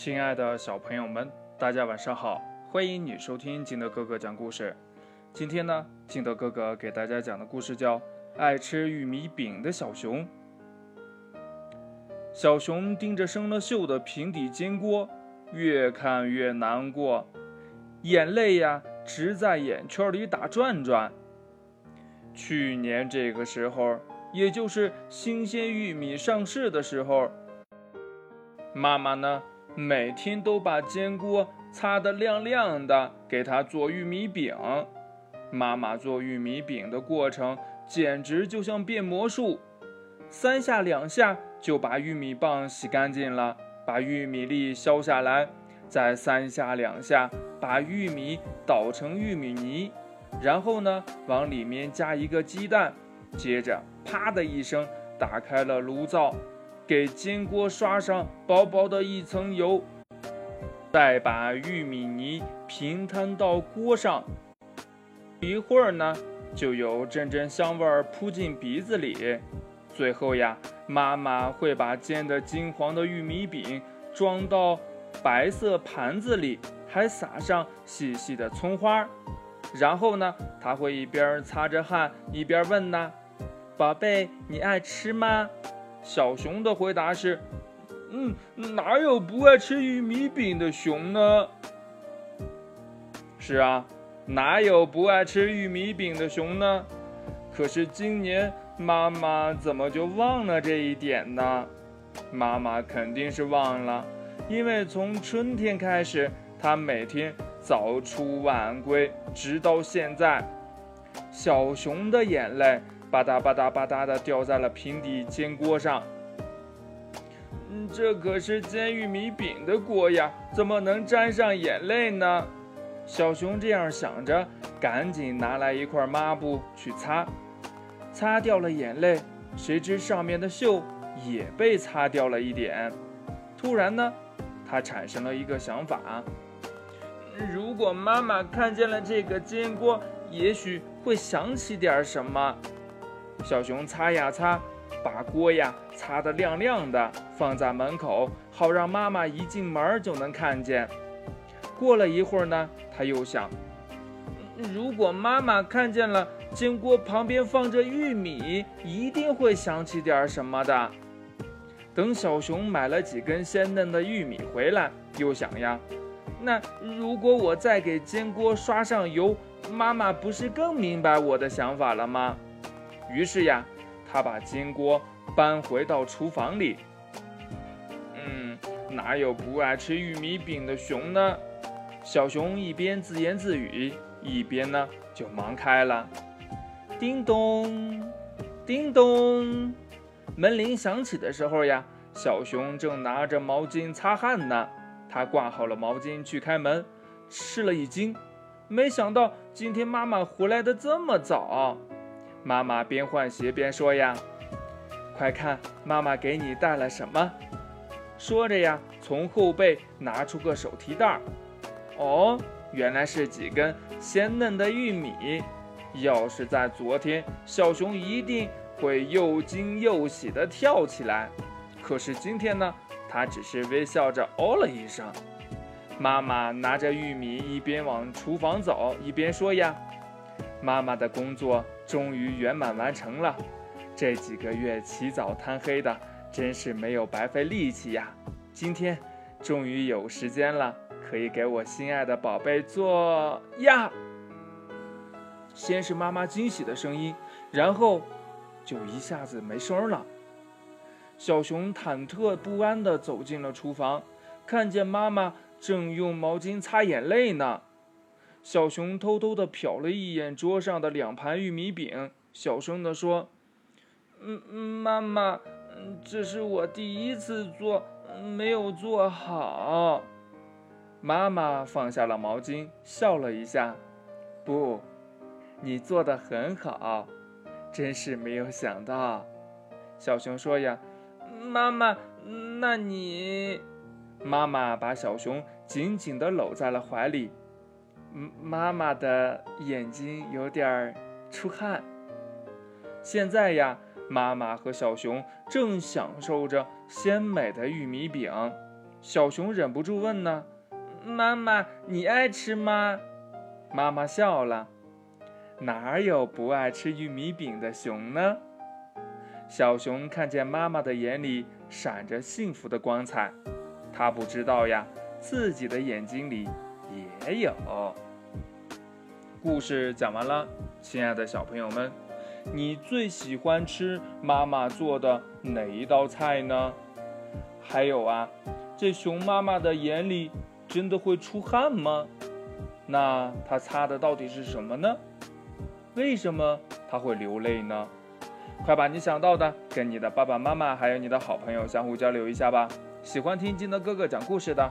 亲爱的小朋友们，大家晚上好！欢迎你收听金德哥哥讲故事。今天呢，金德哥哥给大家讲的故事叫《爱吃玉米饼的小熊》。小熊盯着生了锈的平底煎锅，越看越难过，眼泪呀直在眼圈里打转转。去年这个时候，也就是新鲜玉米上市的时候，妈妈呢每天都把煎锅擦得亮亮的，给它做玉米饼。妈妈做玉米饼的过程简直就像变魔术，三下两下就把玉米棒洗干净了，把玉米粒削下来，再三下两下把玉米捣成玉米泥。然后呢，往里面加一个鸡蛋，接着啪的一声打开了炉灶，给煎锅刷上薄薄的一层油，再把玉米泥平摊到锅上。一会儿呢，就有阵阵香味儿扑进鼻子里。最后呀，妈妈会把煎得金黄的玉米饼装到白色盘子里，还撒上细细的葱花。然后呢，她会一边擦着汗，一边问呢：“宝贝，你爱吃吗？”小熊的回答是：“嗯，哪有不爱吃玉米饼的熊呢？”是啊，哪有不爱吃玉米饼的熊呢？可是今年妈妈怎么就忘了这一点呢？妈妈肯定是忘了，因为从春天开始，她每天。早出晚归，直到现在，小熊的眼泪吧嗒吧嗒吧嗒的掉在了平底煎锅上。嗯，这可是煎玉米饼的锅呀，怎么能沾上眼泪呢？小熊这样想着，赶紧拿来一块抹布去擦，擦掉了眼泪。谁知上面的锈也被擦掉了一点。突然呢，他产生了一个想法。如果妈妈看见了这个煎锅，也许会想起点什么。小熊擦呀擦，把锅呀擦得亮亮的，放在门口，好让妈妈一进门就能看见。过了一会儿呢，他又想，如果妈妈看见了煎锅旁边放着玉米，一定会想起点什么的。等小熊买了几根鲜嫩的玉米回来，又想呀。那如果我再给煎锅刷上油，妈妈不是更明白我的想法了吗？于是呀，他把煎锅搬回到厨房里。嗯，哪有不爱吃玉米饼的熊呢？小熊一边自言自语，一边呢就忙开了。叮咚，叮咚，门铃响起的时候呀，小熊正拿着毛巾擦汗呢。他挂好了毛巾去开门，吃了一惊，没想到今天妈妈回来的这么早。妈妈边换鞋边说：“呀，快看，妈妈给你带了什么？”说着呀，从后背拿出个手提袋儿。哦，原来是几根鲜嫩的玉米。要是在昨天，小熊一定会又惊又喜地跳起来。可是今天呢？他只是微笑着哦了一声。妈妈拿着玉米，一边往厨房走，一边说：“呀，妈妈的工作终于圆满完成了。这几个月起早贪黑的，真是没有白费力气呀。今天终于有时间了，可以给我心爱的宝贝做呀。”先是妈妈惊喜的声音，然后就一下子没声了。小熊忐忑不安地走进了厨房，看见妈妈正用毛巾擦眼泪呢。小熊偷偷地瞟了一眼桌上的两盘玉米饼，小声地说：“嗯，妈妈，这是我第一次做，没有做好。”妈妈放下了毛巾，笑了一下：“不，你做的很好，真是没有想到。”小熊说：“呀。”妈妈，那你？妈妈把小熊紧紧地搂在了怀里。妈妈的眼睛有点儿出汗。现在呀，妈妈和小熊正享受着鲜美的玉米饼。小熊忍不住问呢：“妈妈，你爱吃吗？”妈妈笑了：“哪有不爱吃玉米饼的熊呢？”小熊看见妈妈的眼里闪着幸福的光彩，他不知道呀，自己的眼睛里也有。故事讲完了，亲爱的小朋友们。你最喜欢吃妈妈做的哪一道菜呢？还有啊，这熊妈妈的眼里真的会出汗吗？那她擦的到底是什么呢？为什么她会流泪呢？快把你想到的跟你的爸爸妈妈还有你的好朋友相互交流一下吧。喜欢听金德哥哥讲故事的，